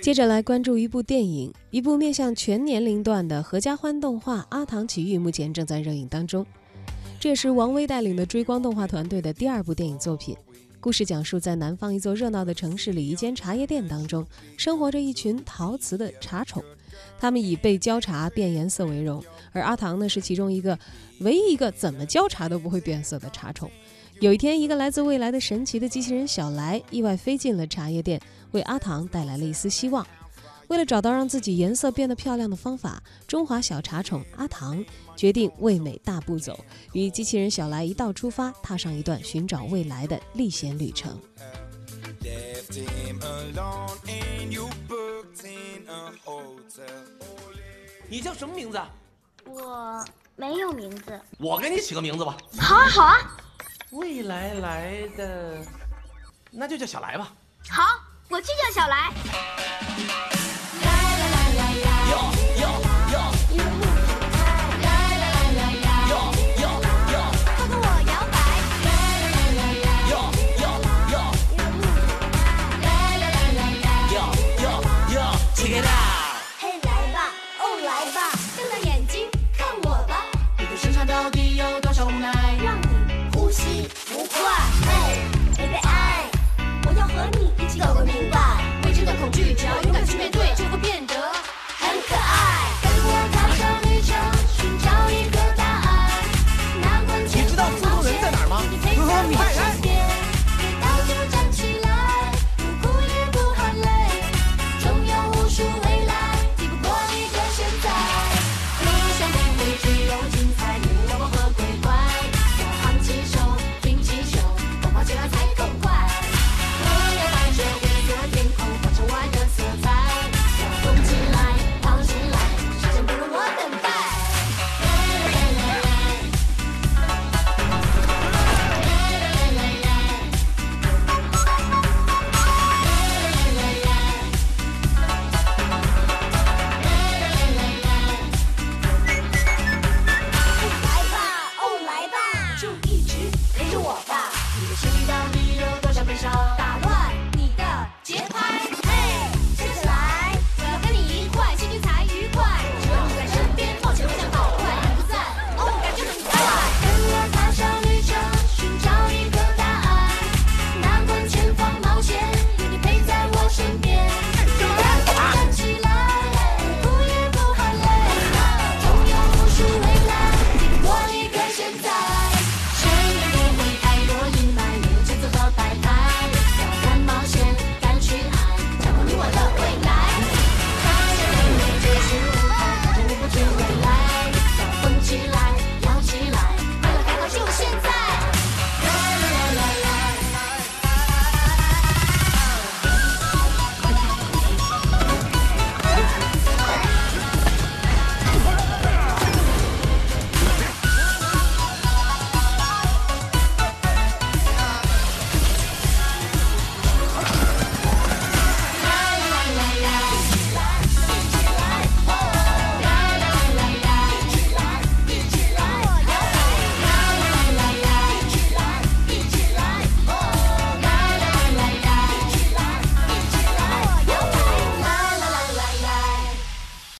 接着来关注一部电影，一部面向全年龄段的合家欢动画《阿唐奇遇》，目前正在热映当中。这也是王威带领的追光动画团队的第二部电影作品。故事讲述在南方一座热闹的城市里，一间茶叶店当中，生活着一群陶瓷的茶宠，他们以被浇茶变颜色为荣。而阿唐呢，是其中一个唯一一个怎么浇茶都不会变色的茶宠。有一天，一个来自未来的神奇的机器人小来意外飞进了茶叶店，为阿唐带来了一丝希望。为了找到让自己颜色变得漂亮的方法，中华小茶宠阿唐决定为美大步走，与机器人小来一道出发，踏上一段寻找未来的历险旅程。你叫什么名字？我没有名字。我给你起个名字吧。好啊，好啊。未来来的，那就叫小来吧。好，我去叫小来。就一直